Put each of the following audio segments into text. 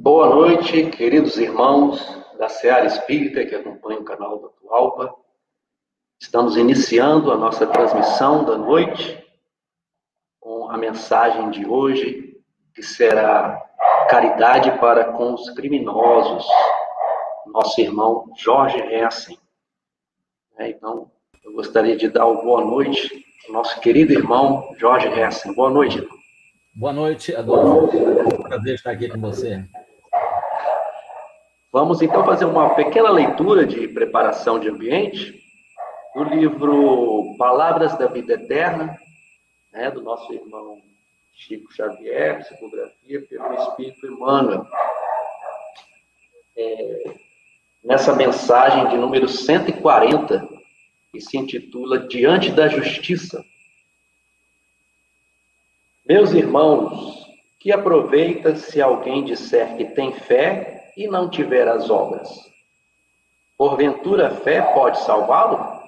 Boa noite, queridos irmãos da Seara Espírita que acompanham o canal da Tualpa. Estamos iniciando a nossa transmissão da noite com a mensagem de hoje, que será caridade para com os criminosos, nosso irmão Jorge Hessen. É, então, eu gostaria de dar uma boa noite ao nosso querido irmão Jorge Hessen. Boa noite, irmão. Boa noite, Adolfo. Prazer estar aqui com você. Vamos então fazer uma pequena leitura de preparação de ambiente do livro Palavras da Vida Eterna, né, do nosso irmão Chico Xavier, psicografia pelo Espírito Emmanuel. É, nessa mensagem de número 140, que se intitula Diante da Justiça. Meus irmãos, que aproveita se alguém disser que tem fé e não tiver as obras? Porventura a fé pode salvá-lo?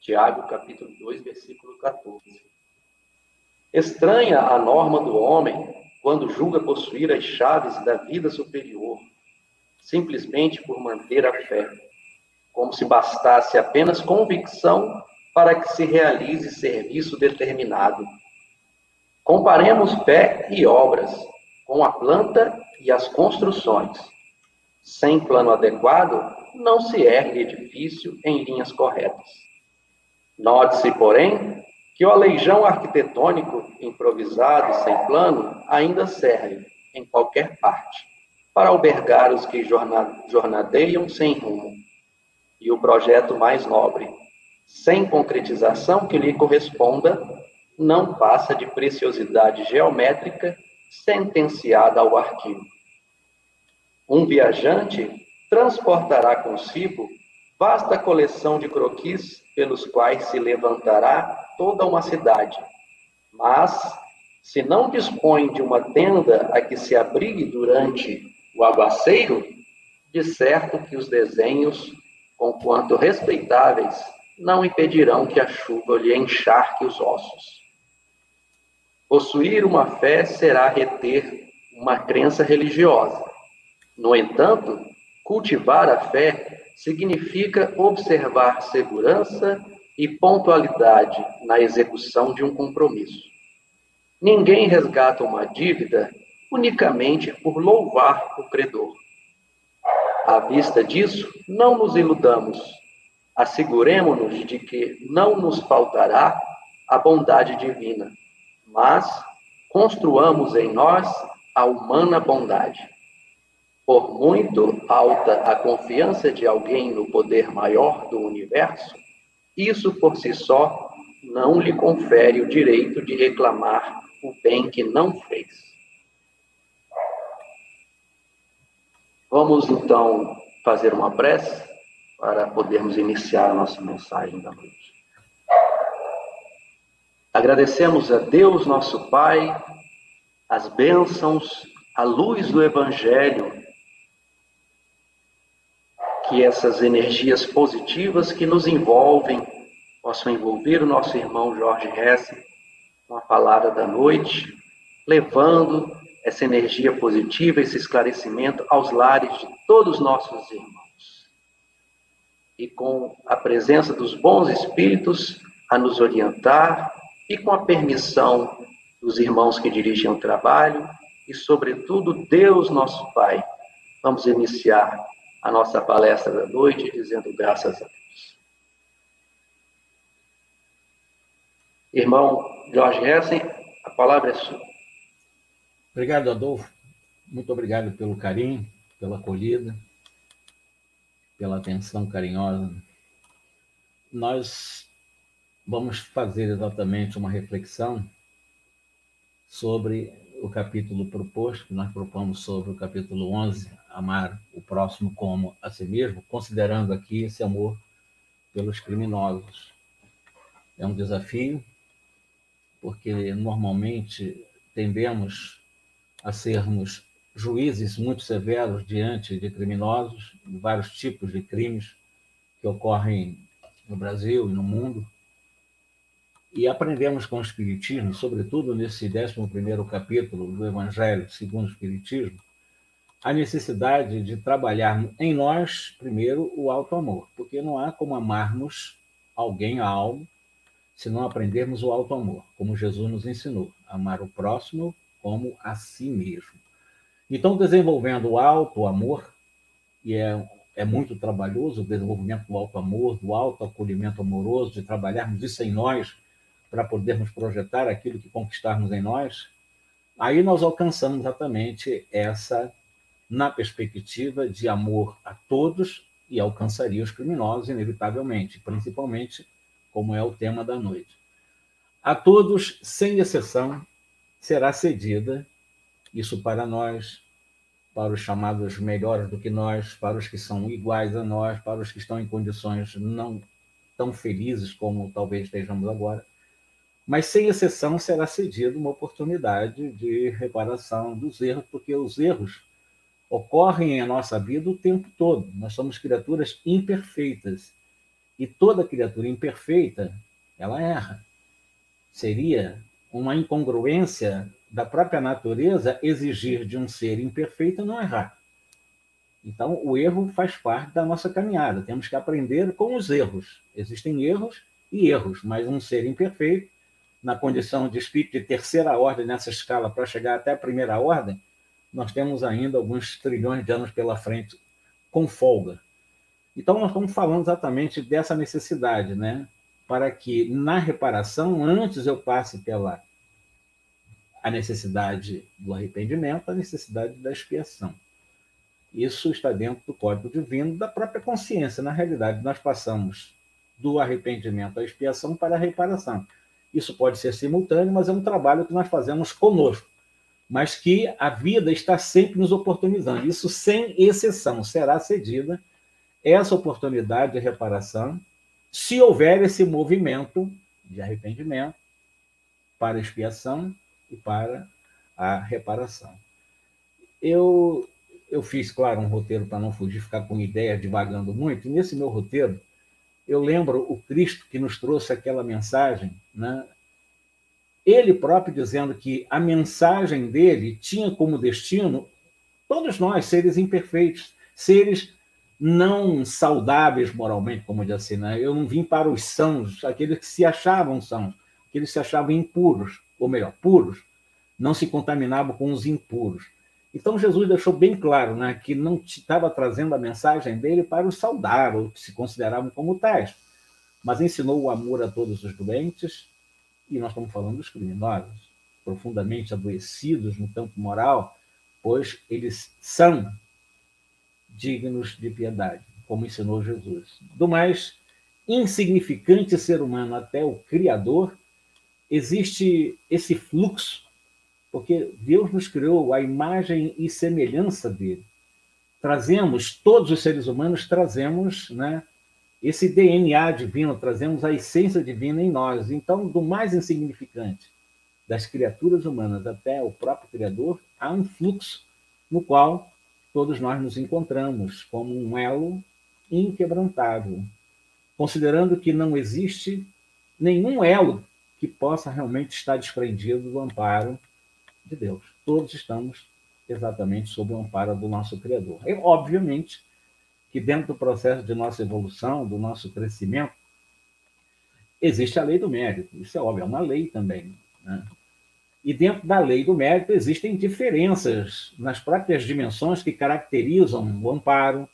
Tiago capítulo 2, versículo 14. Estranha a norma do homem quando julga possuir as chaves da vida superior, simplesmente por manter a fé como se bastasse apenas convicção para que se realize serviço determinado. Comparemos fé e obras com a planta e as construções. Sem plano adequado, não se ergue edifício em linhas corretas. Note-se, porém, que o aleijão arquitetônico improvisado sem plano ainda serve, em qualquer parte, para albergar os que jornadeiam sem rumo e o projeto mais nobre, sem concretização que lhe corresponda, não passa de preciosidade geométrica sentenciada ao arquivo. Um viajante transportará consigo vasta coleção de croquis pelos quais se levantará toda uma cidade. Mas, se não dispõe de uma tenda a que se abrigue durante o aguaceiro, de certo que os desenhos conquanto respeitáveis, não impedirão que a chuva lhe encharque os ossos. Possuir uma fé será reter uma crença religiosa. No entanto, cultivar a fé significa observar segurança e pontualidade na execução de um compromisso. Ninguém resgata uma dívida unicamente por louvar o credor. À vista disso, não nos iludamos. Asseguremos-nos de que não nos faltará a bondade divina, mas construamos em nós a humana bondade. Por muito alta a confiança de alguém no poder maior do universo, isso por si só não lhe confere o direito de reclamar o bem que não fez. Vamos então fazer uma prece para podermos iniciar a nossa mensagem da noite. Agradecemos a Deus, nosso Pai, as bênçãos, a luz do Evangelho, que essas energias positivas que nos envolvem possam envolver o nosso irmão Jorge Hesse com a palavra da noite, levando essa energia positiva, esse esclarecimento aos lares de todos nossos irmãos. E com a presença dos bons espíritos a nos orientar e com a permissão dos irmãos que dirigem o trabalho e, sobretudo, Deus, nosso Pai, vamos iniciar a nossa palestra da noite dizendo graças a Deus. Irmão Jorge Hessen, a palavra é sua. Obrigado, Adolfo. Muito obrigado pelo carinho, pela acolhida, pela atenção carinhosa. Nós vamos fazer exatamente uma reflexão sobre o capítulo proposto, que nós propomos sobre o capítulo 11, amar o próximo como a si mesmo, considerando aqui esse amor pelos criminosos. É um desafio, porque normalmente tendemos a sermos juízes muito severos diante de criminosos, de vários tipos de crimes que ocorrem no Brasil e no mundo. E aprendemos com o Espiritismo, sobretudo nesse 11 capítulo do Evangelho segundo o Espiritismo, a necessidade de trabalhar em nós, primeiro, o alto amor, porque não há como amarmos alguém, algo, se não aprendermos o alto amor, como Jesus nos ensinou, amar o próximo como a si mesmo. Então, desenvolvendo o alto amor, e é, é muito trabalhoso o desenvolvimento do alto amor, do alto acolhimento amoroso, de trabalharmos isso em nós, para podermos projetar aquilo que conquistarmos em nós, aí nós alcançamos exatamente essa, na perspectiva de amor a todos, e alcançaria os criminosos, inevitavelmente, principalmente como é o tema da noite. A todos, sem exceção, será cedida, isso para nós, para os chamados melhores do que nós, para os que são iguais a nós, para os que estão em condições não tão felizes como talvez estejamos agora, mas sem exceção será cedida uma oportunidade de reparação dos erros, porque os erros ocorrem em nossa vida o tempo todo. Nós somos criaturas imperfeitas e toda criatura imperfeita ela erra. Seria uma incongruência da própria natureza exigir de um ser imperfeito não errar. Então, o erro faz parte da nossa caminhada. Temos que aprender com os erros. Existem erros e erros, mas um ser imperfeito na condição de espírito de terceira ordem nessa escala para chegar até a primeira ordem, nós temos ainda alguns trilhões de anos pela frente com folga. Então, nós estamos falando exatamente dessa necessidade, né? Para que na reparação, antes eu passe pela a necessidade do arrependimento, a necessidade da expiação. Isso está dentro do código divino da própria consciência. Na realidade, nós passamos do arrependimento à expiação para a reparação. Isso pode ser simultâneo, mas é um trabalho que nós fazemos conosco, mas que a vida está sempre nos oportunizando. Isso, sem exceção, será cedida essa oportunidade de reparação, se houver esse movimento de arrependimento para expiação e para a reparação. Eu, eu fiz, claro, um roteiro para não fugir, ficar com ideia divagando muito, e nesse meu roteiro eu lembro o Cristo que nos trouxe aquela mensagem, né? ele próprio dizendo que a mensagem dele tinha como destino todos nós, seres imperfeitos, seres não saudáveis moralmente, como diz assim, né? Eu não vim para os sãos, aqueles que se achavam sãos, aqueles que se achavam impuros, ou melhor, puros, não se contaminavam com os impuros. Então Jesus deixou bem claro né, que não estava trazendo a mensagem dele para os saudar, ou que se consideravam como tais, mas ensinou o amor a todos os doentes, e nós estamos falando dos criminosos, profundamente adoecidos no campo moral, pois eles são dignos de piedade, como ensinou Jesus. Do mais insignificante ser humano até o Criador, existe esse fluxo porque Deus nos criou a imagem e semelhança dele. Trazemos, todos os seres humanos trazemos né, esse DNA divino, trazemos a essência divina em nós. Então, do mais insignificante das criaturas humanas até o próprio Criador, há um fluxo no qual todos nós nos encontramos como um elo inquebrantável, considerando que não existe nenhum elo que possa realmente estar desprendido do amparo de Deus. Todos estamos exatamente sob o amparo do nosso Criador. E, obviamente, que dentro do processo de nossa evolução, do nosso crescimento, existe a lei do mérito. Isso é óbvio, é uma lei também. Né? E dentro da lei do mérito existem diferenças nas próprias dimensões que caracterizam o amparo,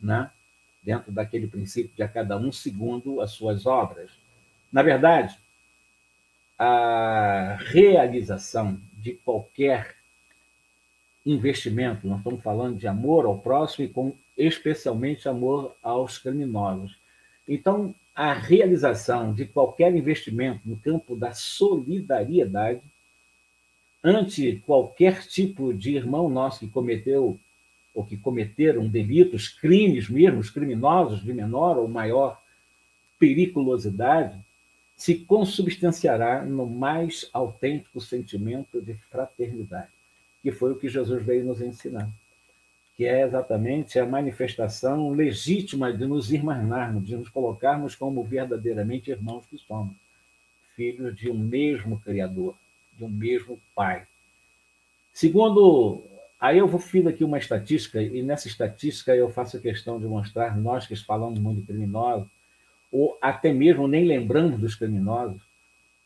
né? dentro daquele princípio de a cada um segundo as suas obras. Na verdade, a realização de qualquer investimento, nós estamos falando de amor ao próximo e com especialmente amor aos criminosos. Então, a realização de qualquer investimento no campo da solidariedade ante qualquer tipo de irmão nosso que cometeu ou que cometeram delitos, crimes mesmo, criminosos de menor ou maior periculosidade, se consubstanciará no mais autêntico sentimento de fraternidade, que foi o que Jesus veio nos ensinar, que é exatamente a manifestação legítima de nos irmanarmos, de nos colocarmos como verdadeiramente irmãos que somos, filhos de um mesmo Criador, de um mesmo Pai. Segundo, aí eu vou fiz aqui uma estatística, e nessa estatística eu faço questão de mostrar, nós que falamos muito de criminosos, ou até mesmo nem lembramos dos criminosos,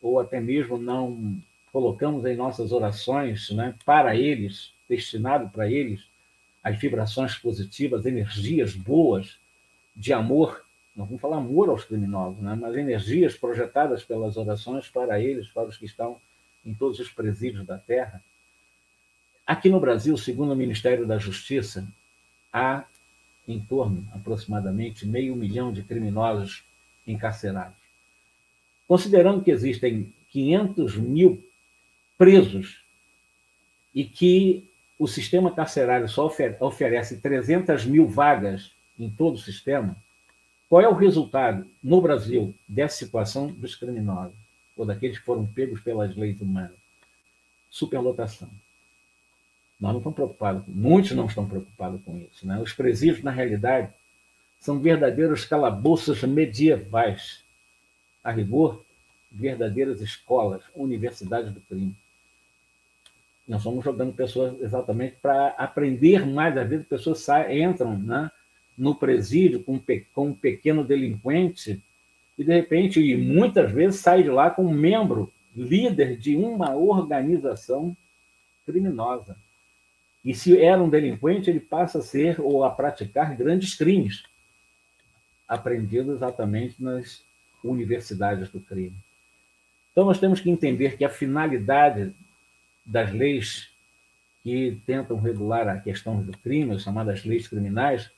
ou até mesmo não colocamos em nossas orações né, para eles, destinado para eles, as vibrações positivas, energias boas de amor. Não vamos falar amor aos criminosos, né, mas energias projetadas pelas orações para eles, para os que estão em todos os presídios da Terra. Aqui no Brasil, segundo o Ministério da Justiça, há em torno, aproximadamente, meio milhão de criminosos encarcerados. Considerando que existem 500 mil presos e que o sistema carcerário só oferece 300 mil vagas em todo o sistema, qual é o resultado no Brasil dessa situação dos criminosos ou daqueles que foram pegos pelas leis humanas? Superlotação. Nós não estamos preocupados, muitos não estão preocupados com isso. Né? Os presídios, na realidade, são verdadeiros calabouços medievais. A rigor, verdadeiras escolas, universidades do crime. Nós estamos jogando pessoas exatamente para aprender mais. Às vezes, pessoas saem, entram né, no presídio com, com um pequeno delinquente e, de repente, e muitas vezes, sai de lá como membro, líder de uma organização criminosa. E se era um delinquente, ele passa a ser ou a praticar grandes crimes, aprendidos exatamente nas universidades do crime. Então, nós temos que entender que a finalidade das leis que tentam regular a questão do crime, as chamadas leis criminais,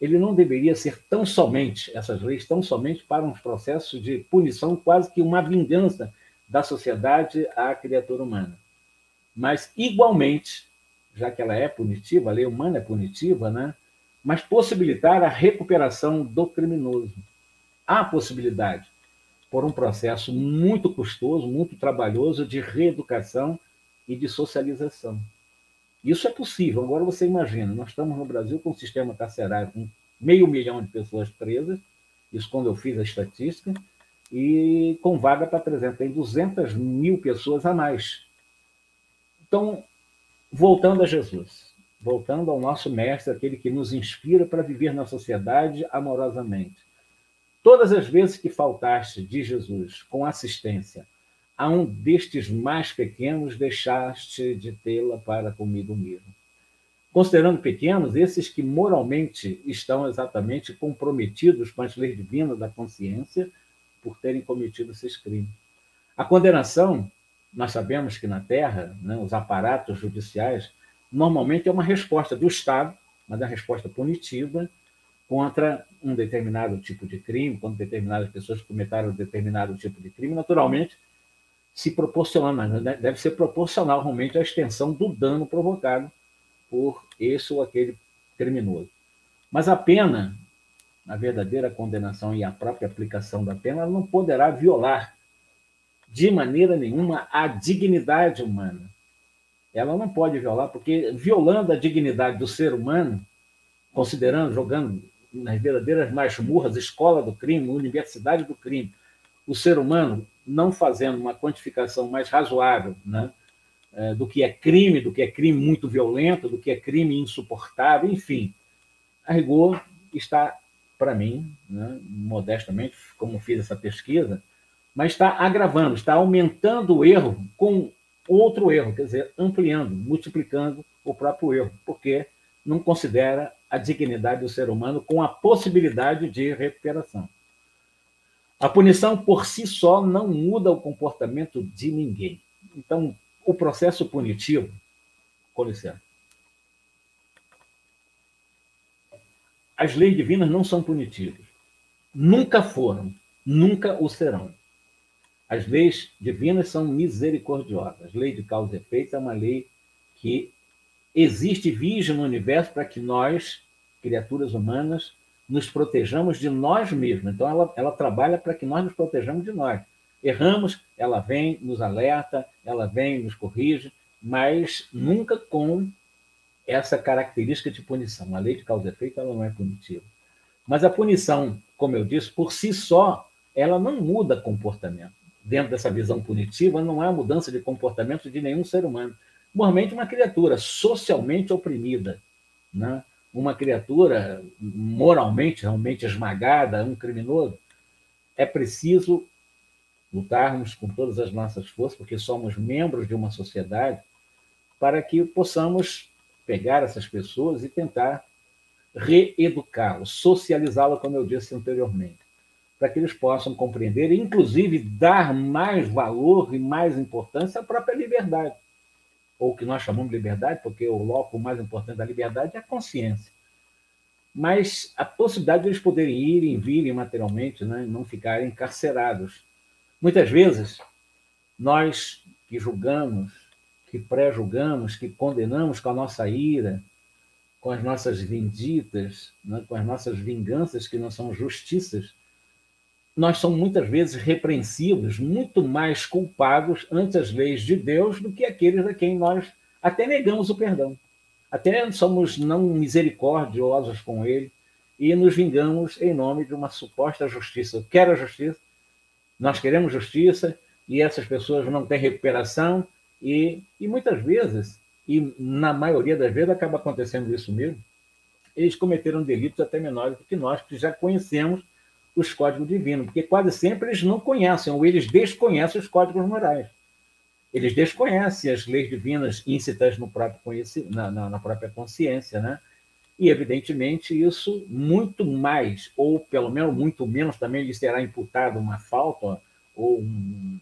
ele não deveria ser tão somente, essas leis, tão somente para um processo de punição, quase que uma vingança da sociedade à criatura humana. Mas, igualmente, já que ela é punitiva, a lei humana é punitiva, né? Mas possibilitar a recuperação do criminoso. Há possibilidade, por um processo muito custoso, muito trabalhoso de reeducação e de socialização. Isso é possível. Agora você imagina, nós estamos no Brasil com um sistema carcerário com meio milhão de pessoas presas, isso quando eu fiz a estatística, e com vaga para 300, tem 200 mil pessoas a mais. Então, voltando a Jesus, voltando ao nosso mestre, aquele que nos inspira para viver na sociedade amorosamente. Todas as vezes que faltaste de Jesus com assistência a um destes mais pequenos deixaste de tê-la para comigo mesmo. Considerando pequenos, esses que moralmente estão exatamente comprometidos com as leis divinas da consciência por terem cometido esses crimes. A condenação, nós sabemos que na Terra, né, os aparatos judiciais, normalmente é uma resposta do Estado, mas é uma resposta punitiva contra um determinado tipo de crime, contra determinadas pessoas cometeram determinado tipo de crime, naturalmente, se proporciona, deve ser proporcional realmente à extensão do dano provocado por esse ou aquele criminoso. Mas a pena, a verdadeira condenação e a própria aplicação da pena, não poderá violar de maneira nenhuma a dignidade humana. Ela não pode violar, porque violando a dignidade do ser humano, considerando, jogando nas verdadeiras masmurras, escola do crime, universidade do crime, o ser humano não fazendo uma quantificação mais razoável né, é, do que é crime, do que é crime muito violento, do que é crime insuportável, enfim, a rigor está, para mim, né, modestamente, como fiz essa pesquisa, mas está agravando, está aumentando o erro com outro erro, quer dizer, ampliando, multiplicando o próprio erro, porque não considera a dignidade do ser humano com a possibilidade de recuperação. A punição por si só não muda o comportamento de ninguém. Então, o processo punitivo, com licença. As leis divinas não são punitivas. Nunca foram, nunca o serão. As leis divinas são misericordiosas. A lei de causa e efeito é uma lei que existe vige no universo para que nós, criaturas humanas, nos protejamos de nós mesmos. Então, ela, ela trabalha para que nós nos protejamos de nós. Erramos, ela vem, nos alerta, ela vem, nos corrige, mas nunca com essa característica de punição. A lei de causa e efeito ela não é punitiva. Mas a punição, como eu disse, por si só, ela não muda comportamento. Dentro dessa visão punitiva, não há mudança de comportamento de nenhum ser humano. Normalmente, uma criatura socialmente oprimida, né? uma criatura moralmente, realmente esmagada, um criminoso, é preciso lutarmos com todas as nossas forças, porque somos membros de uma sociedade, para que possamos pegar essas pessoas e tentar reeducá-los, socializá-los, como eu disse anteriormente, para que eles possam compreender e, inclusive, dar mais valor e mais importância à própria liberdade, ou o que nós chamamos de liberdade, porque o loco mais importante da liberdade é a consciência. Mas a possibilidade de eles poderem ir e virem materialmente, né, não ficarem encarcerados. Muitas vezes, nós que julgamos, que pré-julgamos, que condenamos com a nossa ira, com as nossas vinditas, né, com as nossas vinganças que não são justiças, nós somos muitas vezes repreensivos, muito mais culpados ante as leis de Deus do que aqueles a quem nós até negamos o perdão. Até somos não misericordiosos com ele e nos vingamos em nome de uma suposta justiça. Eu quero a justiça, nós queremos justiça e essas pessoas não têm recuperação e, e muitas vezes e na maioria das vezes acaba acontecendo isso mesmo, eles cometeram delitos até menores do que nós, que já conhecemos os códigos divinos, porque quase sempre eles não conhecem, ou eles desconhecem os códigos morais. Eles desconhecem as leis divinas íncitas no próprio na, na, na própria consciência, né? E, evidentemente, isso muito mais, ou pelo menos muito menos, também lhe será imputado uma falta ou um,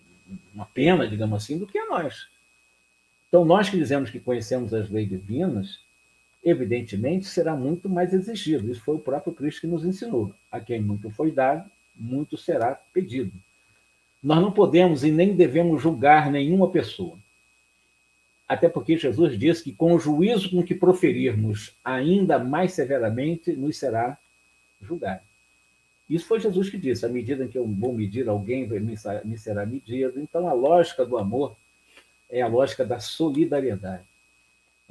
uma pena, digamos assim, do que a nós. Então, nós que dizemos que conhecemos as leis divinas, evidentemente será muito mais exigido. Isso foi o próprio Cristo que nos ensinou. A quem muito foi dado, muito será pedido. Nós não podemos e nem devemos julgar nenhuma pessoa. Até porque Jesus diz que com o juízo com que proferirmos ainda mais severamente, nos será julgado. Isso foi Jesus que disse: à medida que eu vou medir alguém, me será medido. Então, a lógica do amor é a lógica da solidariedade.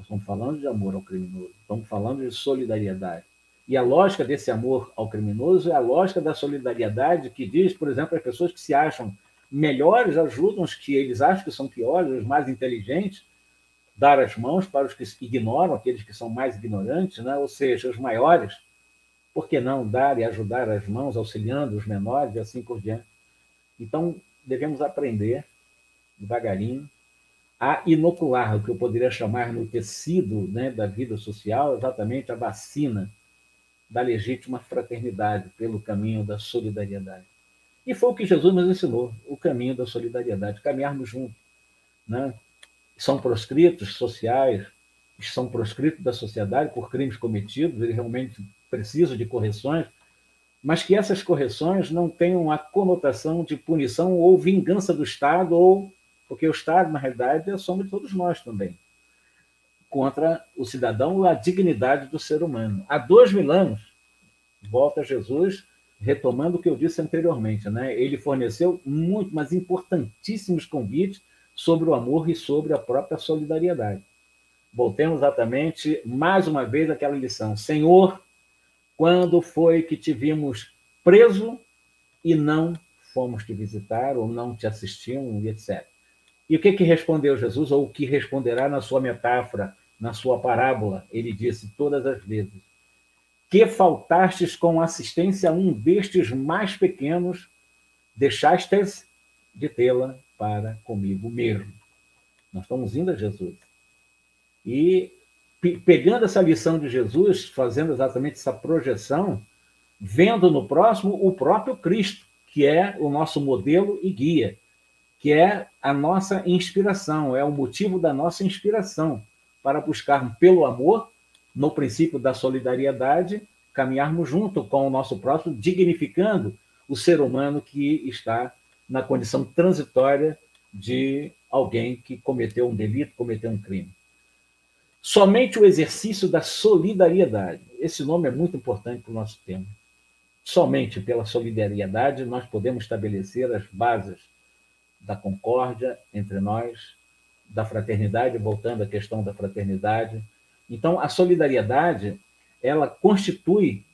Nós estamos falando de amor ao criminoso, estamos falando de solidariedade. E a lógica desse amor ao criminoso é a lógica da solidariedade que diz, por exemplo, as pessoas que se acham melhores ajudam os que eles acham que são piores, os mais inteligentes, dar as mãos para os que ignoram, aqueles que são mais ignorantes, né? ou seja, os maiores, por que não dar e ajudar as mãos, auxiliando os menores e assim por diante? Então, devemos aprender devagarinho a inocular, o que eu poderia chamar no tecido né, da vida social, exatamente a vacina da legítima fraternidade pelo caminho da solidariedade. E foi o que Jesus nos ensinou, o caminho da solidariedade, caminharmos juntos. Né? São proscritos sociais, são proscritos da sociedade por crimes cometidos, eles realmente precisam de correções, mas que essas correções não tenham a conotação de punição ou vingança do Estado ou porque o Estado, na realidade, é a soma de todos nós também, contra o cidadão, a dignidade do ser humano. Há dois mil anos, volta Jesus, retomando o que eu disse anteriormente, né? ele forneceu muito, mas importantíssimos convites sobre o amor e sobre a própria solidariedade. Voltemos exatamente, mais uma vez, àquela lição. Senhor, quando foi que te vimos preso e não fomos te visitar, ou não te assistimos, etc. E o que, que respondeu Jesus, ou o que responderá na sua metáfora, na sua parábola? Ele disse todas as vezes: Que faltastes com assistência a um destes mais pequenos, deixastes de tê-la para comigo mesmo. Nós estamos indo a Jesus. E pegando essa lição de Jesus, fazendo exatamente essa projeção, vendo no próximo o próprio Cristo, que é o nosso modelo e guia que é a nossa inspiração, é o motivo da nossa inspiração para buscar pelo amor, no princípio da solidariedade, caminharmos junto com o nosso próximo, dignificando o ser humano que está na condição transitória de alguém que cometeu um delito, cometeu um crime. Somente o exercício da solidariedade. Esse nome é muito importante para o nosso tema. Somente pela solidariedade nós podemos estabelecer as bases da concórdia entre nós, da fraternidade, voltando à questão da fraternidade. Então, a solidariedade, ela constitui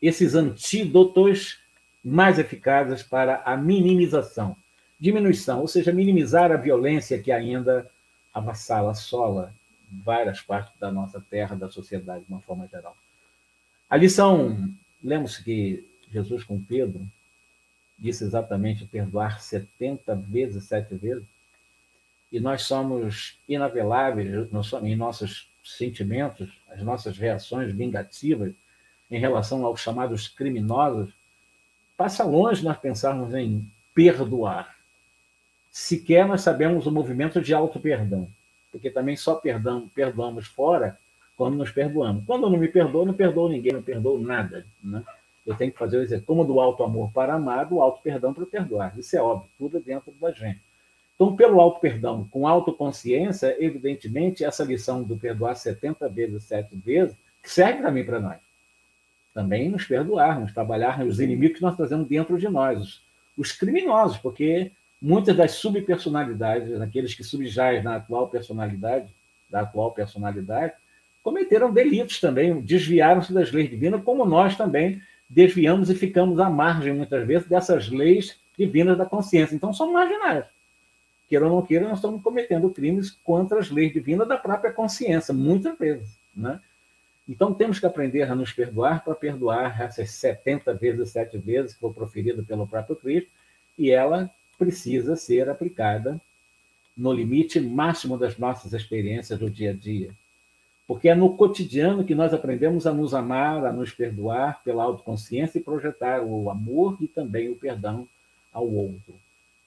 esses antídotos mais eficazes para a minimização diminuição, ou seja, minimizar a violência que ainda avassala, assola várias partes da nossa terra, da sociedade, de uma forma geral. A lição, lemos que Jesus com Pedro disse exatamente perdoar 70 vezes, sete vezes, e nós somos inaveláveis em nossos sentimentos, as nossas reações vingativas em relação aos chamados criminosos, passa longe nós pensarmos em perdoar. Sequer nós sabemos o movimento de auto-perdão, porque também só perdão, perdoamos fora quando nos perdoamos. Quando eu não me perdoo, não perdoo ninguém, não perdoo nada. Né? Eu tenho que fazer o exercício, do alto amor para amar, do alto perdão para perdoar. Isso é óbvio, tudo é dentro da gente. Então, pelo alto perdão, com autoconsciência, evidentemente, essa lição do perdoar 70 vezes, 7 vezes, serve também para nós. Também nos perdoarmos, trabalhar os inimigos que nós trazemos dentro de nós, os, os criminosos, porque muitas das subpersonalidades, aqueles que subjazem na atual personalidade, da atual personalidade, cometeram delitos também, desviaram-se das leis divinas, como nós também desviamos e ficamos à margem, muitas vezes, dessas leis divinas da consciência. Então, somos marginais. Queira ou não queira, nós estamos cometendo crimes contra as leis divinas da própria consciência, muitas vezes. Né? Então, temos que aprender a nos perdoar para perdoar essas 70 vezes, sete vezes que foi proferido pelo próprio Cristo, e ela precisa ser aplicada no limite máximo das nossas experiências do dia a dia. Porque é no cotidiano que nós aprendemos a nos amar, a nos perdoar pela autoconsciência e projetar o amor e também o perdão ao outro.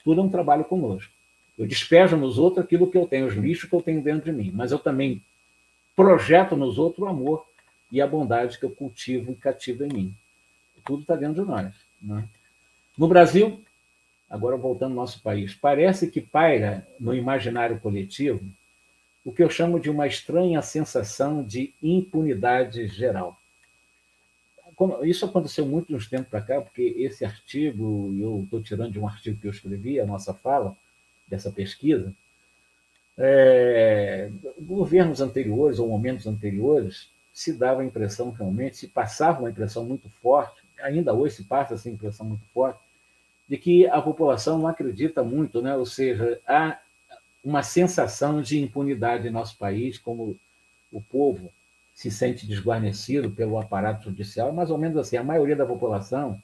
Tudo é um trabalho conosco. Eu despejo nos outros aquilo que eu tenho, os lixos que eu tenho dentro de mim, mas eu também projeto nos outros o amor e a bondade que eu cultivo e cativo em mim. Tudo está dentro de nós. Né? No Brasil, agora voltando ao nosso país, parece que paira no imaginário coletivo o que eu chamo de uma estranha sensação de impunidade geral. Isso aconteceu muito uns tempos para cá, porque esse artigo, eu estou tirando de um artigo que eu escrevi, a nossa fala, dessa pesquisa, é, governos anteriores ou momentos anteriores se dava a impressão realmente, se passava uma impressão muito forte, ainda hoje se passa essa impressão muito forte, de que a população não acredita muito, né? ou seja, há uma sensação de impunidade em nosso país, como o povo se sente desguarnecido pelo aparato judicial, mais ou menos assim, a maioria da população,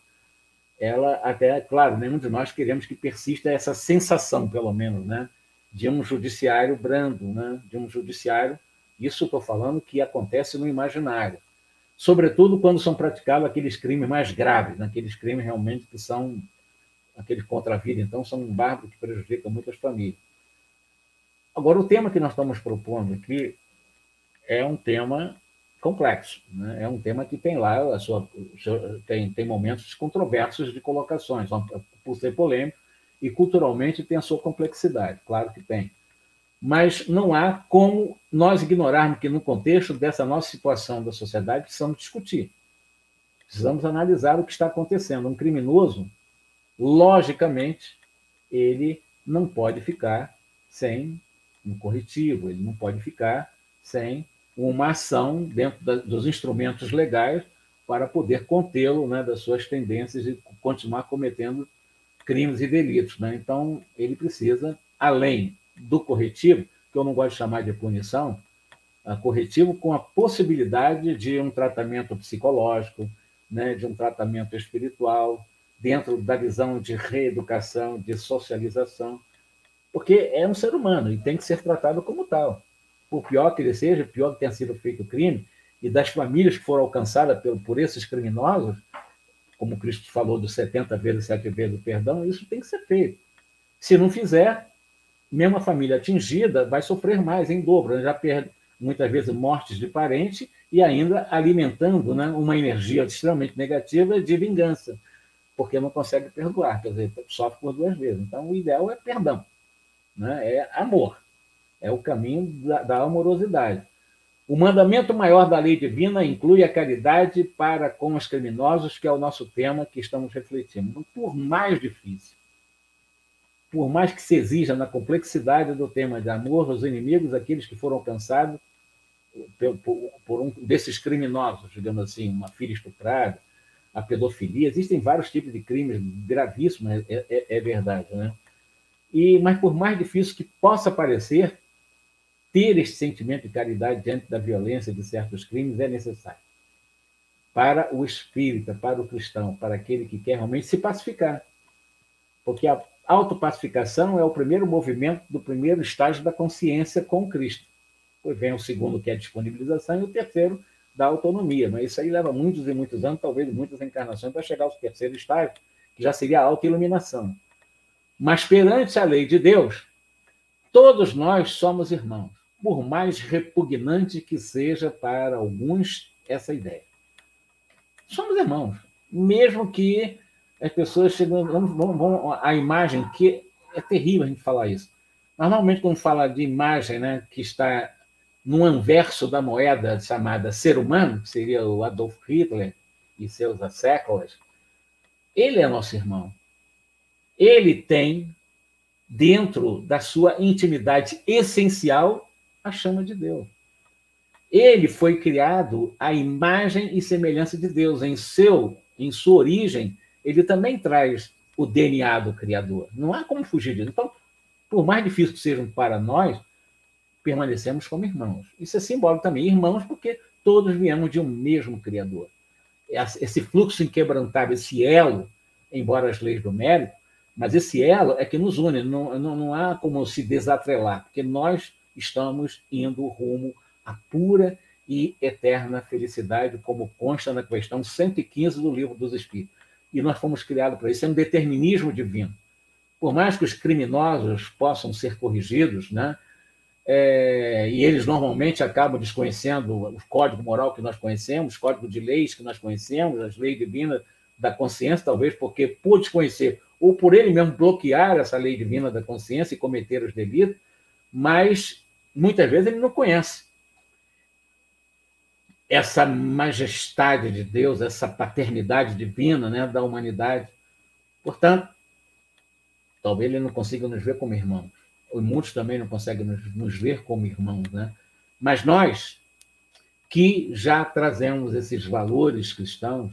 ela até, claro, nenhum de nós queremos que persista essa sensação, pelo menos, né, de um judiciário brando, né, de um judiciário, isso estou falando que acontece no imaginário, sobretudo quando são praticados aqueles crimes mais graves, né, aqueles crimes realmente que são aqueles contra a vida, então são um bárbaro que prejudica muitas famílias. Agora, o tema que nós estamos propondo aqui é um tema complexo, né? é um tema que tem lá a sua, tem, tem momentos controversos de colocações, por ser polêmico, e culturalmente tem a sua complexidade, claro que tem. Mas não há como nós ignorarmos que, no contexto dessa nossa situação da sociedade, precisamos discutir. Precisamos analisar o que está acontecendo. Um criminoso, logicamente, ele não pode ficar sem um corretivo, ele não pode ficar sem uma ação dentro da, dos instrumentos legais para poder contê-lo né, das suas tendências e continuar cometendo crimes e delitos. Né? Então, ele precisa, além do corretivo, que eu não gosto de chamar de punição, corretivo com a possibilidade de um tratamento psicológico, né, de um tratamento espiritual, dentro da visão de reeducação, de socialização, porque é um ser humano e tem que ser tratado como tal. Por pior que ele seja, pior que tenha sido feito o crime, e das famílias que foram alcançadas por, por esses criminosos, como Cristo falou dos 70 vezes, 7 vezes o perdão, isso tem que ser feito. Se não fizer, mesmo a família atingida vai sofrer mais, em dobro. Já perde, muitas vezes, mortes de parente e ainda alimentando né, uma energia extremamente negativa de vingança, porque não consegue perdoar, quer dizer, sofre por duas vezes. Então, o ideal é perdão né? é amor, é o caminho da, da amorosidade. O mandamento maior da lei divina inclui a caridade para com os criminosos, que é o nosso tema que estamos refletindo. Então, por mais difícil, por mais que se exija na complexidade do tema de amor aos inimigos, aqueles que foram alcançados por, por, por um desses criminosos, digamos assim, uma filha estuprada, a pedofilia, existem vários tipos de crimes gravíssimos, é, é, é verdade, né? E, mas por mais difícil que possa parecer, ter este sentimento de caridade diante da violência de certos crimes é necessário. Para o espírita, para o cristão, para aquele que quer realmente se pacificar. Porque a autopacificação é o primeiro movimento do primeiro estágio da consciência com Cristo. Depois vem o segundo, que é a disponibilização, e o terceiro, da autonomia. Mas isso aí leva muitos e muitos anos, talvez muitas encarnações, para chegar ao terceiro estágio, que já seria a autoiluminação. Mas perante a lei de Deus, todos nós somos irmãos, por mais repugnante que seja para alguns essa ideia. Somos irmãos, mesmo que as pessoas chegam, vão, vão, vão, a imagem que é terrível a gente falar isso. Normalmente quando fala de imagem, né, que está no anverso da moeda chamada ser humano, que seria o Adolf Hitler e seus séculos, ele é nosso irmão. Ele tem dentro da sua intimidade essencial a chama de Deus. Ele foi criado à imagem e semelhança de Deus. Em seu, em sua origem, ele também traz o DNA do Criador. Não há como fugir disso. Então, por mais difícil que sejam para nós, permanecemos como irmãos. Isso é simbólico também. Irmãos, porque todos viemos de um mesmo Criador. Esse fluxo inquebrantável, esse elo, embora as leis do mérito, mas esse elo é que nos une, não, não, não há como se desatrelar, porque nós estamos indo rumo à pura e eterna felicidade, como consta na questão 115 do Livro dos Espíritos e nós fomos criados para isso. É um determinismo divino. Por mais que os criminosos possam ser corrigidos, né? É, e eles normalmente acabam desconhecendo o código moral que nós conhecemos, o código de leis que nós conhecemos, as leis divinas da consciência, talvez porque por desconhecer ou por ele mesmo bloquear essa lei divina da consciência e cometer os delitos, mas muitas vezes ele não conhece essa majestade de Deus, essa paternidade divina né, da humanidade. Portanto, talvez ele não consiga nos ver como irmãos. E muitos também não conseguem nos, nos ver como irmãos. Né? Mas nós, que já trazemos esses valores cristãos,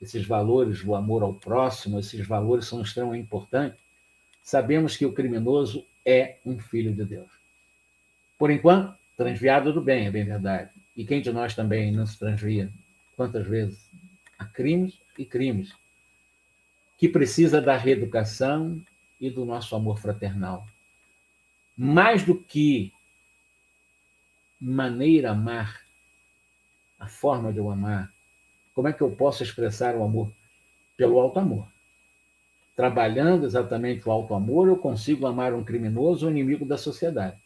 esses valores do amor ao próximo, esses valores são extremamente importantes, sabemos que o criminoso é um filho de Deus. Por enquanto, transviado do bem, é bem verdade. E quem de nós também não se transvia quantas vezes a crimes e crimes, que precisa da reeducação e do nosso amor fraternal. Mais do que maneira amar, a forma de eu amar, como é que eu posso expressar o amor? Pelo alto amor. Trabalhando exatamente o alto amor, eu consigo amar um criminoso ou inimigo da sociedade.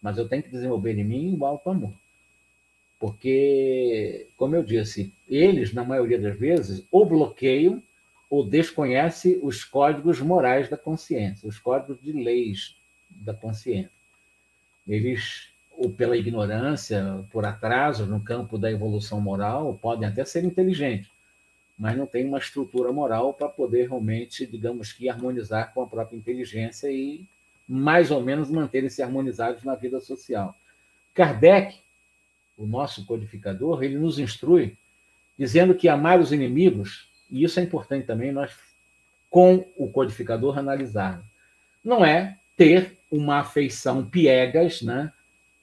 Mas eu tenho que desenvolver em mim o alto amor. Porque, como eu disse, eles, na maioria das vezes, ou bloqueiam ou desconhecem os códigos morais da consciência, os códigos de leis da consciência. Eles, ou pela ignorância, por atraso no campo da evolução moral, podem até ser inteligentes, mas não têm uma estrutura moral para poder realmente, digamos que, harmonizar com a própria inteligência e mais ou menos manterem-se harmonizados na vida social. Kardec o nosso codificador, ele nos instrui dizendo que amar os inimigos, e isso é importante também nós, com o codificador, analisar. Não é ter uma afeição piegas, né,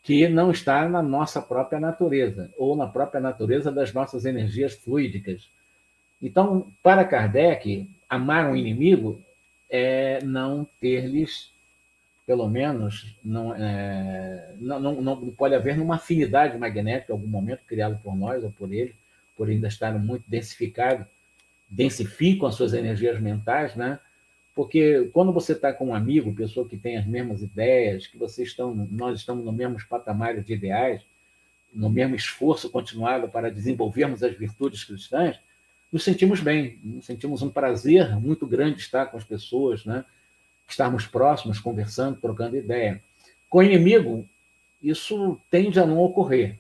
que não está na nossa própria natureza, ou na própria natureza das nossas energias fluídicas. Então, para Kardec, amar um inimigo é não ter-lhes pelo menos, não, é, não, não, não, pode haver uma afinidade magnética em algum momento criado por nós ou por ele, por ainda estar muito densificado, densificam as suas energias mentais, né? Porque quando você está com um amigo, pessoa que tem as mesmas ideias, que vocês estão, nós estamos no mesmo patamar de ideais, no mesmo esforço continuado para desenvolvermos as virtudes cristãs, nos sentimos bem, nos sentimos um prazer muito grande estar com as pessoas, né? estarmos próximos, conversando, trocando ideia. Com o inimigo, isso tende a não ocorrer.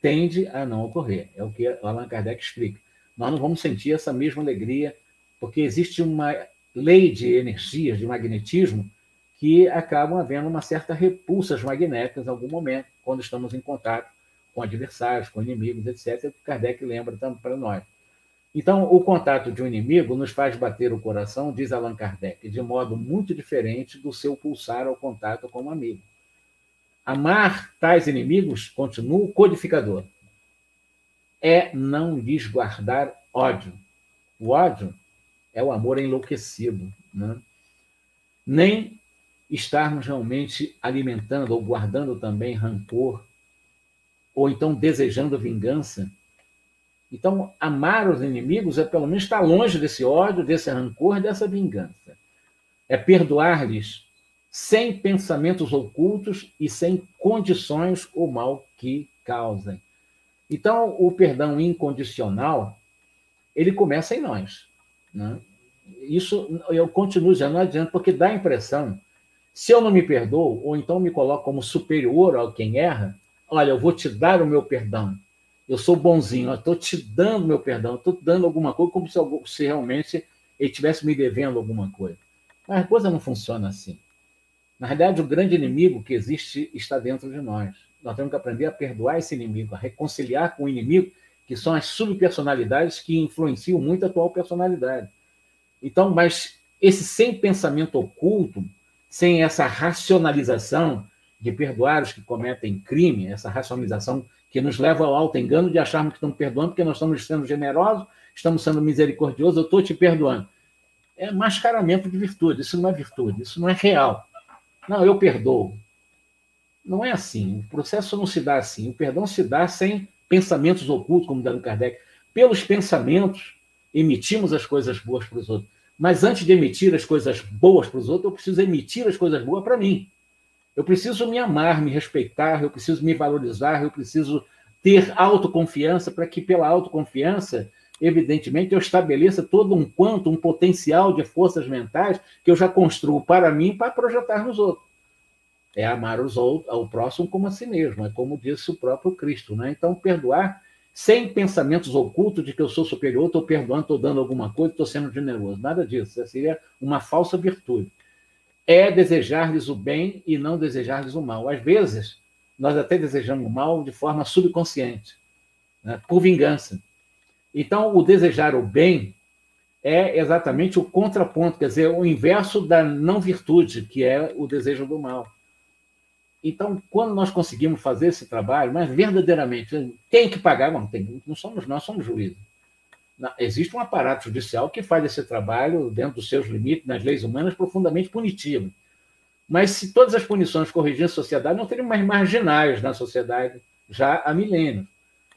Tende a não ocorrer. É o que Allan Kardec explica. Nós não vamos sentir essa mesma alegria, porque existe uma lei de energias, de magnetismo, que acabam havendo uma certa repulsas magnéticas em algum momento, quando estamos em contato com adversários, com inimigos, etc. Que Kardec lembra tanto para nós. Então, o contato de um inimigo nos faz bater o coração, diz Allan Kardec, de modo muito diferente do seu pulsar ao contato com um amigo. Amar tais inimigos, continua o codificador, é não lhes guardar ódio. O ódio é o amor enlouquecido. Né? Nem estarmos realmente alimentando ou guardando também rancor, ou então desejando vingança. Então, amar os inimigos é pelo menos estar longe desse ódio, desse rancor, dessa vingança. É perdoar-lhes sem pensamentos ocultos e sem condições o mal que causem. Então, o perdão incondicional, ele começa em nós. Né? Isso eu continuo dizendo, não adianta, porque dá a impressão, se eu não me perdoo, ou então me coloco como superior ao quem erra, olha, eu vou te dar o meu perdão. Eu sou bonzinho, eu estou te dando meu perdão, estou dando alguma coisa como se, se realmente ele estivesse me devendo alguma coisa. Mas a coisa não funciona assim. Na realidade, o grande inimigo que existe está dentro de nós. Nós temos que aprender a perdoar esse inimigo, a reconciliar com o inimigo, que são as subpersonalidades que influenciam muito a atual personalidade. Então, mas esse sem pensamento oculto, sem essa racionalização de perdoar os que cometem crime, essa racionalização que nos leva ao alto engano de acharmos que estamos perdoando porque nós estamos sendo generosos, estamos sendo misericordiosos, eu estou te perdoando. É mascaramento de virtude, isso não é virtude, isso não é real. Não, eu perdoo. Não é assim. O processo não se dá assim. O perdão se dá sem pensamentos ocultos, como Dano Kardec. Pelos pensamentos, emitimos as coisas boas para os outros. Mas antes de emitir as coisas boas para os outros, eu preciso emitir as coisas boas para mim. Eu preciso me amar, me respeitar, eu preciso me valorizar, eu preciso ter autoconfiança para que, pela autoconfiança, evidentemente, eu estabeleça todo um quanto, um potencial de forças mentais que eu já construo para mim para projetar nos outros. É amar os outros, ao próximo como a si mesmo, é como disse o próprio Cristo. Né? Então, perdoar sem pensamentos ocultos de que eu sou superior, estou perdoando, estou dando alguma coisa, estou sendo generoso. Nada disso. Isso seria uma falsa virtude. É desejar-lhes o bem e não desejar-lhes o mal. Às vezes, nós até desejamos o mal de forma subconsciente, né? por vingança. Então, o desejar o bem é exatamente o contraponto, quer dizer, o inverso da não virtude, que é o desejo do mal. Então, quando nós conseguimos fazer esse trabalho, mas verdadeiramente tem que pagar, não, tem, não somos nós, somos juízes. Existe um aparato judicial que faz esse trabalho dentro dos seus limites, nas leis humanas, profundamente punitivo. Mas se todas as punições corrigissem a sociedade, não teriam mais marginais na sociedade já há milênios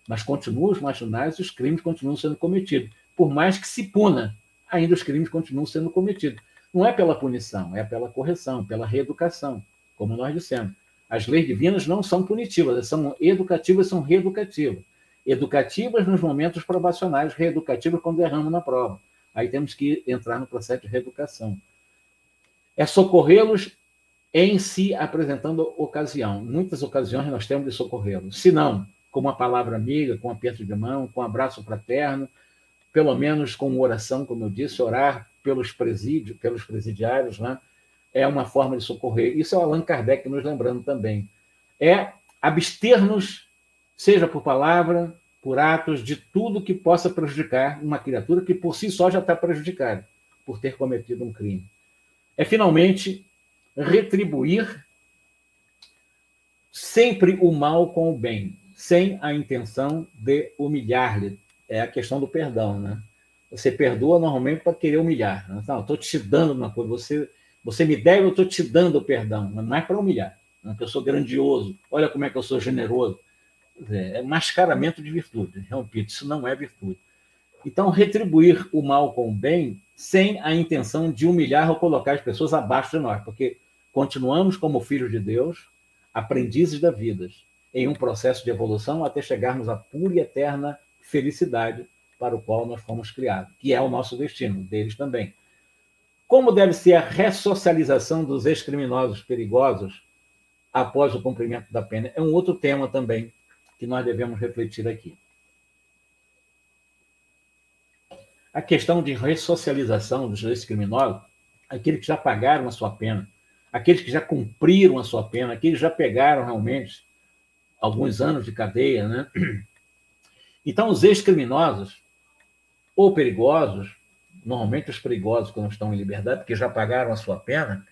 mas continuam os marginais e os crimes continuam sendo cometidos. Por mais que se puna, ainda os crimes continuam sendo cometidos. Não é pela punição, é pela correção, pela reeducação, como nós dissemos. As leis divinas não são punitivas, são educativas, são reeducativas. Educativas nos momentos probacionais, reeducativas quando erramos na prova. Aí temos que entrar no processo de reeducação. É socorrê-los em si apresentando ocasião. Muitas ocasiões nós temos de socorrê-los. Se não, com uma palavra amiga, com um aperto de mão, com um abraço fraterno, pelo menos com uma oração, como eu disse, orar pelos presídios, pelos presidiários, né? É uma forma de socorrer. Isso é o Allan Kardec nos lembrando também. É abster-nos, seja por palavra, por atos, de tudo que possa prejudicar uma criatura que por si só já está prejudicada por ter cometido um crime. É finalmente retribuir sempre o mal com o bem sem a intenção de humilhar-lhe. É a questão do perdão, né? Você perdoa normalmente para querer humilhar. Né? Não, estou te dando uma coisa, você, você me deve, eu estou te dando perdão, mas não é para humilhar. Não é que eu sou grandioso, olha como é que eu sou generoso. É mascaramento de virtude. Repito, isso não é virtude. Então, retribuir o mal com o bem sem a intenção de humilhar ou colocar as pessoas abaixo de nós, porque continuamos como filhos de Deus, aprendizes da vida em um processo de evolução até chegarmos à pura e eterna felicidade para o qual nós fomos criados, que é o nosso destino, deles também. Como deve ser a ressocialização dos ex-criminosos perigosos após o cumprimento da pena? É um outro tema também que nós devemos refletir aqui. A questão de ressocialização dos ex-criminosos, aqueles que já pagaram a sua pena, aqueles que já cumpriram a sua pena, aqueles que já pegaram realmente alguns anos de cadeia, né? Então, os ex-criminosos, ou perigosos, normalmente os perigosos quando estão em liberdade, porque já pagaram a sua pena,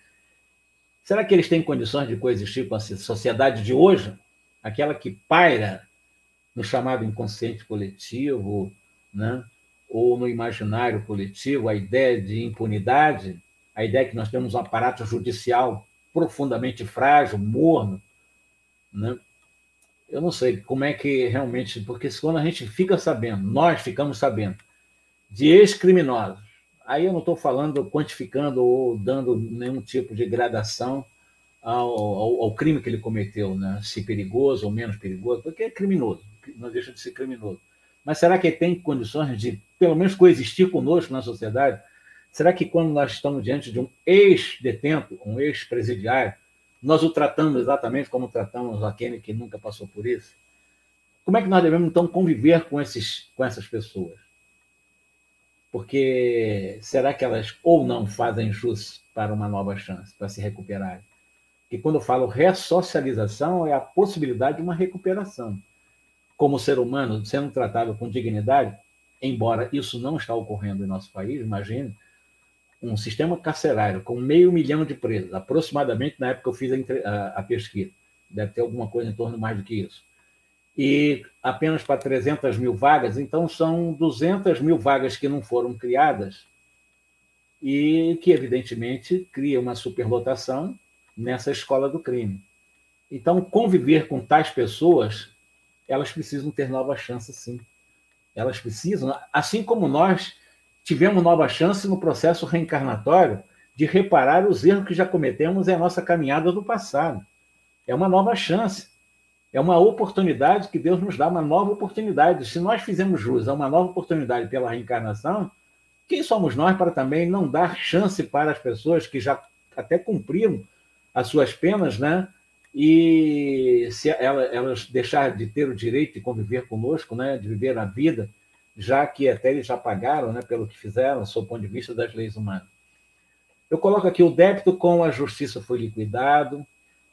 será que eles têm condições de coexistir com a sociedade de hoje? Aquela que paira no chamado inconsciente coletivo, né? ou no imaginário coletivo, a ideia de impunidade, a ideia que nós temos um aparato judicial profundamente frágil, morno, né? Eu não sei como é que realmente, porque quando a gente fica sabendo, nós ficamos sabendo de ex-criminosos, aí eu não estou falando quantificando ou dando nenhum tipo de gradação ao, ao, ao, crime que ele cometeu, né? se perigoso ou menos perigoso, porque é criminoso, não deixa de ser criminoso. Mas será que ele tem condições de, pelo menos, coexistir conosco na sociedade? Será que quando nós estamos diante de um ex-detento, um ex-presidiário, nós o tratamos exatamente como tratamos aquele que nunca passou por isso? Como é que nós devemos, então, conviver com, esses, com essas pessoas? Porque será que elas ou não fazem jus para uma nova chance, para se recuperarem? E quando eu falo ressocialização, é a possibilidade de uma recuperação. Como ser humano, sendo tratado com dignidade, embora isso não está ocorrendo em nosso país, imagine, um sistema carcerário com meio milhão de presos, aproximadamente na época que eu fiz a, a, a pesquisa, deve ter alguma coisa em torno mais do que isso, e apenas para 300 mil vagas, então são 200 mil vagas que não foram criadas e que, evidentemente, cria uma superlotação nessa escola do crime. Então, conviver com tais pessoas, elas precisam ter nova chance, sim. Elas precisam, assim como nós tivemos nova chance no processo reencarnatório de reparar os erros que já cometemos em nossa caminhada do passado. É uma nova chance. É uma oportunidade que Deus nos dá, uma nova oportunidade. Se nós fizemos jus a uma nova oportunidade pela reencarnação, quem somos nós para também não dar chance para as pessoas que já até cumpriram as suas penas, né? E se elas deixarem de ter o direito de conviver conosco, né? De viver a vida já que até eles já pagaram né, pelo que fizeram, sob o ponto de vista das leis humanas. Eu coloco aqui o débito com a justiça foi liquidado.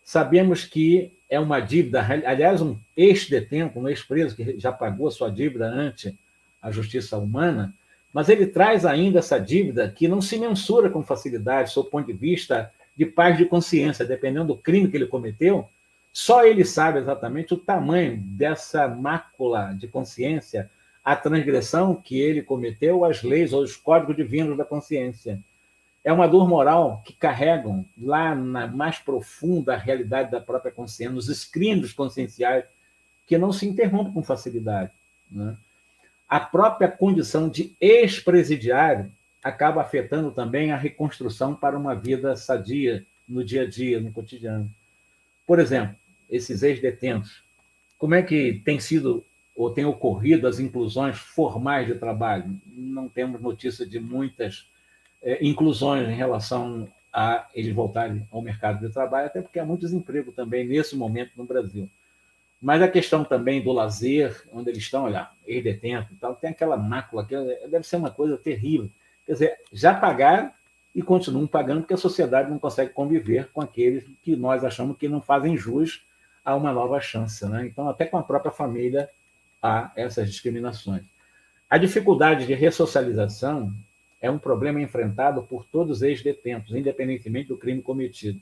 Sabemos que é uma dívida, aliás, um ex-detento, um ex-preso que já pagou a sua dívida ante a justiça humana, mas ele traz ainda essa dívida que não se mensura com facilidade, sob o ponto de vista de paz de consciência, dependendo do crime que ele cometeu, só ele sabe exatamente o tamanho dessa mácula de consciência a transgressão que ele cometeu às leis ou aos códigos divinos da consciência. É uma dor moral que carregam lá na mais profunda realidade da própria consciência, nos escritos conscienciais, que não se interrompem com facilidade. Né? A própria condição de ex-presidiário acaba afetando também a reconstrução para uma vida sadia no dia a dia, no cotidiano. Por exemplo, esses ex-detentos, como é que tem sido ou tem ocorrido as inclusões formais de trabalho. Não temos notícia de muitas é, inclusões em relação a eles voltarem ao mercado de trabalho, até porque há muito desemprego também nesse momento no Brasil. Mas a questão também do lazer, onde eles estão, olha, ex-detento e tal, tem aquela mácula que deve ser uma coisa terrível. Quer dizer, já pagaram e continuam pagando porque a sociedade não consegue conviver com aqueles que nós achamos que não fazem jus a uma nova chance. Né? Então, até com a própria família a essas discriminações. A dificuldade de ressocialização é um problema enfrentado por todos os ex-detentos, independentemente do crime cometido.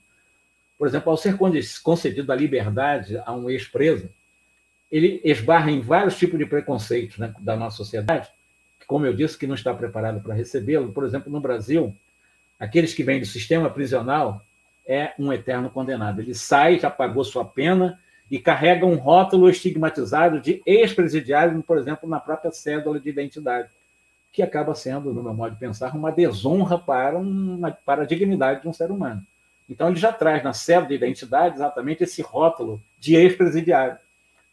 Por exemplo, ao ser concedido a liberdade a um ex-preso, ele esbarra em vários tipos de preconceitos né, da nossa sociedade, que, como eu disse, que não está preparado para recebê-lo. Por exemplo, no Brasil, aqueles que vêm do sistema prisional é um eterno condenado. Ele sai, já pagou sua pena, e carrega um rótulo estigmatizado de ex-presidiário, por exemplo, na própria cédula de identidade, que acaba sendo, no meu modo de pensar, uma desonra para, uma, para a dignidade de um ser humano. Então, ele já traz na cédula de identidade exatamente esse rótulo de ex-presidiário.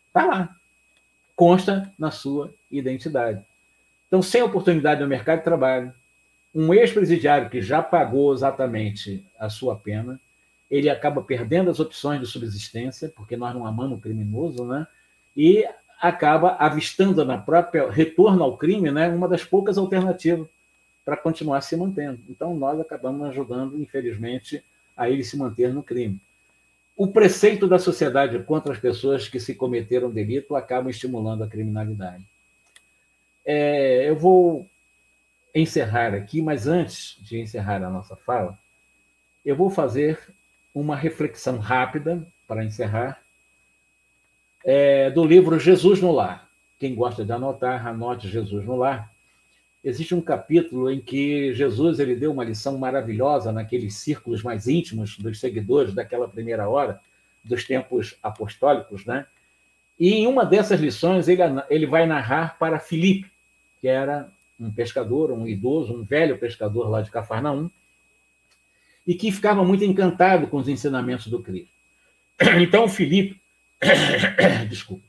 Está lá. Consta na sua identidade. Então, sem oportunidade no mercado de trabalho, um ex-presidiário que já pagou exatamente a sua pena, ele acaba perdendo as opções de subsistência, porque nós não amamos o criminoso, né? e acaba avistando na própria retorno ao crime né, uma das poucas alternativas para continuar se mantendo. Então, nós acabamos ajudando, infelizmente, a ele se manter no crime. O preceito da sociedade contra as pessoas que se cometeram delito acaba estimulando a criminalidade. É, eu vou encerrar aqui, mas antes de encerrar a nossa fala, eu vou fazer uma reflexão rápida para encerrar é, do livro Jesus no Lar. Quem gosta de anotar, anote Jesus no Lar. Existe um capítulo em que Jesus ele deu uma lição maravilhosa naqueles círculos mais íntimos dos seguidores daquela primeira hora, dos tempos apostólicos, né? E em uma dessas lições ele, ele vai narrar para Filipe, que era um pescador, um idoso, um velho pescador lá de Cafarnaum, e que ficava muito encantado com os ensinamentos do Cristo. Então, Filipe, desculpa.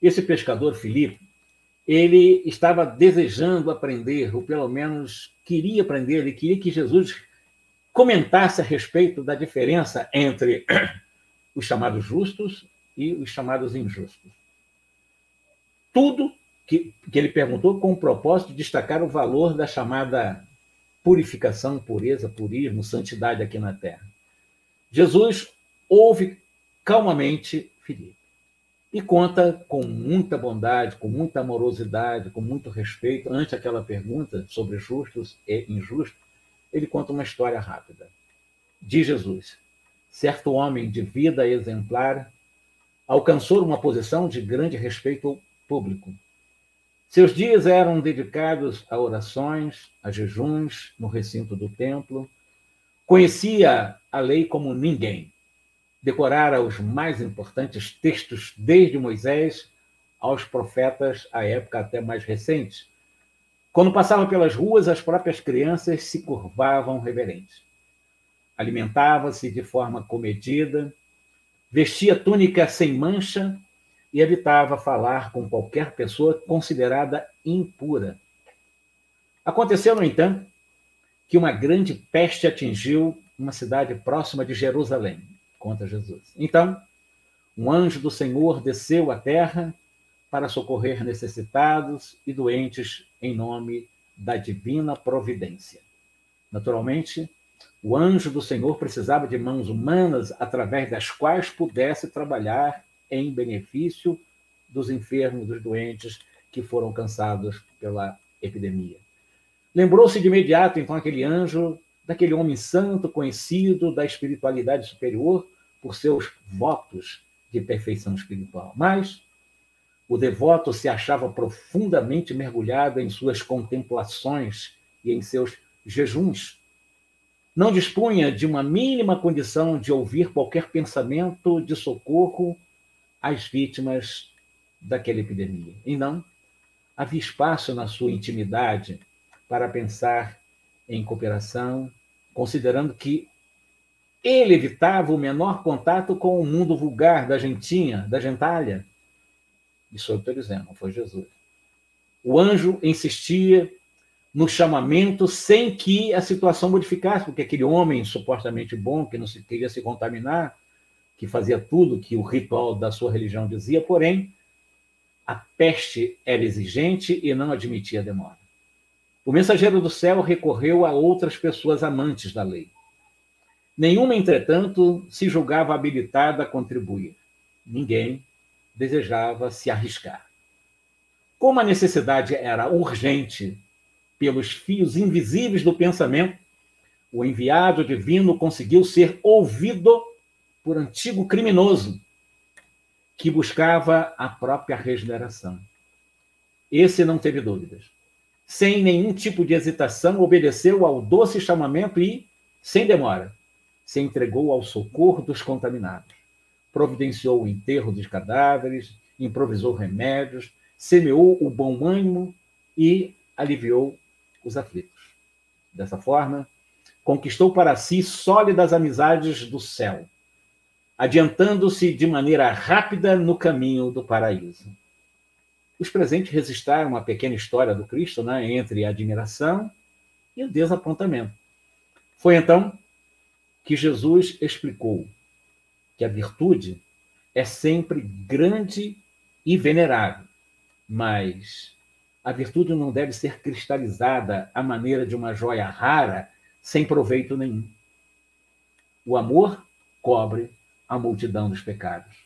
Esse pescador Filipe, ele estava desejando aprender, ou pelo menos queria aprender, ele queria que Jesus comentasse a respeito da diferença entre os chamados justos e os chamados injustos. Tudo que, que ele perguntou com o propósito de destacar o valor da chamada purificação, pureza, purismo, santidade aqui na terra. Jesus ouve calmamente Filipe e conta com muita bondade, com muita amorosidade, com muito respeito, ante aquela pergunta sobre justos e injustos, ele conta uma história rápida. Diz Jesus: certo homem de vida exemplar alcançou uma posição de grande respeito público. Seus dias eram dedicados a orações, a jejuns no recinto do templo. Conhecia a lei como ninguém. Decorara os mais importantes textos, desde Moisés aos profetas, à época até mais recente. Quando passava pelas ruas, as próprias crianças se curvavam reverentes. Alimentava-se de forma comedida, vestia túnica sem mancha e evitava falar com qualquer pessoa considerada impura. Aconteceu, no entanto, que uma grande peste atingiu uma cidade próxima de Jerusalém, conta Jesus. Então, um anjo do Senhor desceu à terra para socorrer necessitados e doentes em nome da divina providência. Naturalmente, o anjo do Senhor precisava de mãos humanas através das quais pudesse trabalhar em benefício dos enfermos, dos doentes que foram cansados pela epidemia. Lembrou-se de imediato, então, aquele anjo, daquele homem santo conhecido da espiritualidade superior por seus votos de perfeição espiritual. Mas o devoto se achava profundamente mergulhado em suas contemplações e em seus jejuns não dispunha de uma mínima condição de ouvir qualquer pensamento de socorro às vítimas daquela epidemia. E não havia espaço na sua intimidade para pensar em cooperação, considerando que ele evitava o menor contato com o mundo vulgar da gentinha, da gentalha. Isso estou dizendo, não foi Jesus. O anjo insistia no chamamento sem que a situação modificasse, porque aquele homem supostamente bom, que não se, queria se contaminar, que fazia tudo que o ritual da sua religião dizia, porém, a peste era exigente e não admitia demora. O mensageiro do céu recorreu a outras pessoas amantes da lei. Nenhuma, entretanto, se julgava habilitada a contribuir. Ninguém desejava se arriscar. Como a necessidade era urgente pelos fios invisíveis do pensamento, o enviado divino conseguiu ser ouvido por antigo criminoso que buscava a própria regeneração. Esse não teve dúvidas. Sem nenhum tipo de hesitação, obedeceu ao doce chamamento e, sem demora, se entregou ao socorro dos contaminados. Providenciou o enterro dos cadáveres, improvisou remédios, semeou o bom ânimo e aliviou os aflitos. Dessa forma, conquistou para si sólidas amizades do céu, adiantando-se de maneira rápida no caminho do paraíso. Os presentes registraram uma pequena história do Cristo né, entre a admiração e o desapontamento. Foi então que Jesus explicou que a virtude é sempre grande e venerável, mas a virtude não deve ser cristalizada à maneira de uma joia rara, sem proveito nenhum. O amor cobre a multidão dos pecados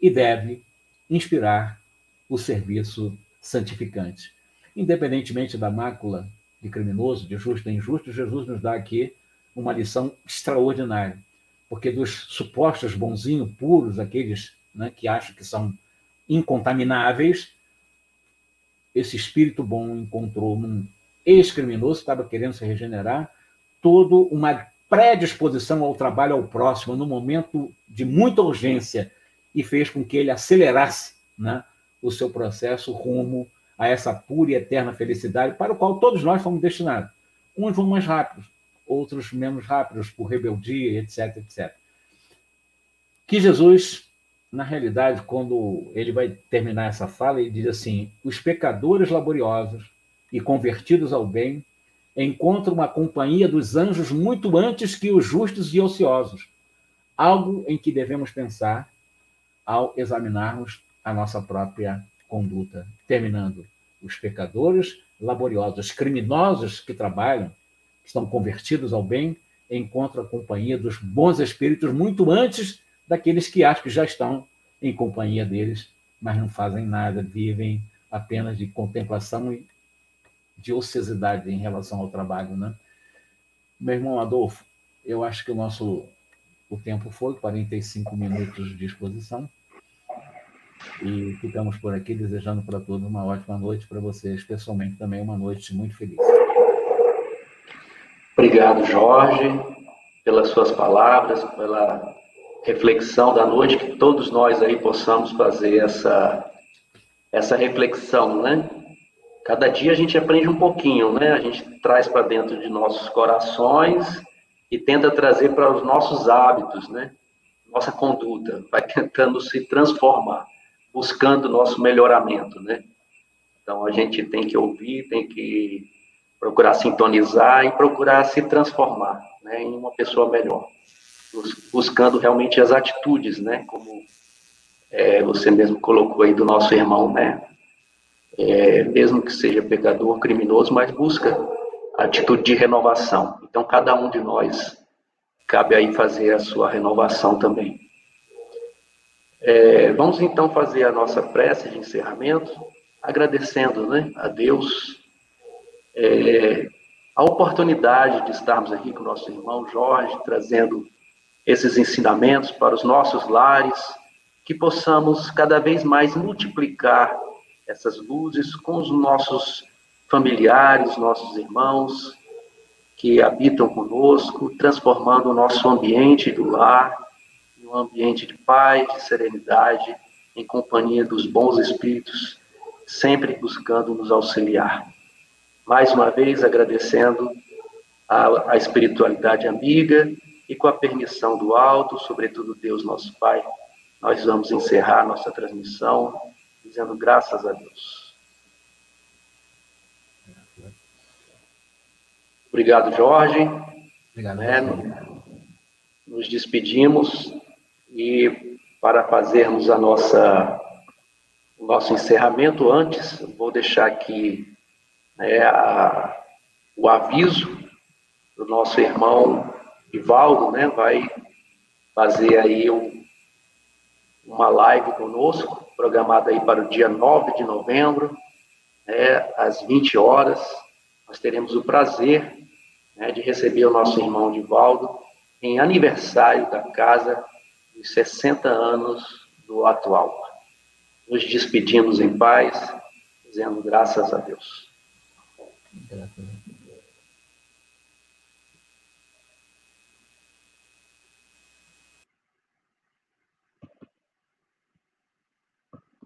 e deve inspirar o serviço santificante. Independentemente da mácula de criminoso, de justo e injusto, Jesus nos dá aqui uma lição extraordinária, porque dos supostos bonzinhos, puros, aqueles né, que acham que são incontamináveis, esse espírito bom encontrou num ex-criminoso que estava querendo se regenerar toda uma predisposição ao trabalho ao próximo no momento de muita urgência e fez com que ele acelerasse né, o seu processo rumo a essa pura e eterna felicidade para o qual todos nós fomos destinados. Uns vão mais rápidos, outros menos rápidos, por rebeldia, etc, etc. Que Jesus, na realidade, quando ele vai terminar essa fala, ele diz assim: os pecadores laboriosos e convertidos ao bem encontram uma companhia dos anjos muito antes que os justos e ociosos, algo em que devemos pensar ao examinarmos a nossa própria conduta. Terminando, os pecadores laboriosos, criminosos que trabalham, que estão convertidos ao bem, encontram a companhia dos bons espíritos muito antes daqueles que acham que já estão em companhia deles, mas não fazem nada, vivem apenas de contemplação e de ociosidade em relação ao trabalho, né? Meu irmão Adolfo, eu acho que o nosso o tempo foi 45 minutos de exposição. E ficamos por aqui desejando para todos uma ótima noite, para vocês pessoalmente também uma noite muito feliz. Obrigado, Jorge, pelas suas palavras, pela reflexão da noite, que todos nós aí possamos fazer essa, essa reflexão, né? Cada dia a gente aprende um pouquinho, né? A gente traz para dentro de nossos corações e tenta trazer para os nossos hábitos, né? Nossa conduta, vai tentando se transformar buscando nosso melhoramento, né? Então a gente tem que ouvir, tem que procurar sintonizar e procurar se transformar, né, em uma pessoa melhor, buscando realmente as atitudes, né, como é, você mesmo colocou aí do nosso irmão, né, é, mesmo que seja pecador, criminoso, mas busca atitude de renovação. Então cada um de nós cabe aí fazer a sua renovação também. É, vamos então fazer a nossa prece de encerramento, agradecendo né, a Deus é, a oportunidade de estarmos aqui com o nosso irmão Jorge, trazendo esses ensinamentos para os nossos lares, que possamos cada vez mais multiplicar essas luzes com os nossos familiares, nossos irmãos que habitam conosco, transformando o nosso ambiente do lar um ambiente de paz, de serenidade, em companhia dos bons espíritos, sempre buscando nos auxiliar. Mais uma vez agradecendo a, a espiritualidade amiga e com a permissão do alto, sobretudo Deus nosso Pai, nós vamos encerrar nossa transmissão dizendo graças a Deus. Obrigado, Jorge. Obrigado. Né? Nos despedimos e para fazermos a nossa, o nosso encerramento, antes, vou deixar aqui né, a, o aviso do nosso irmão Ivaldo, né, vai fazer aí um, uma live conosco, programada aí para o dia 9 de novembro, né, às 20 horas. Nós teremos o prazer né, de receber o nosso irmão Divaldo em aniversário da casa os 60 anos do atual. Nos despedimos em paz, dizendo graças a Deus. Graças a Deus.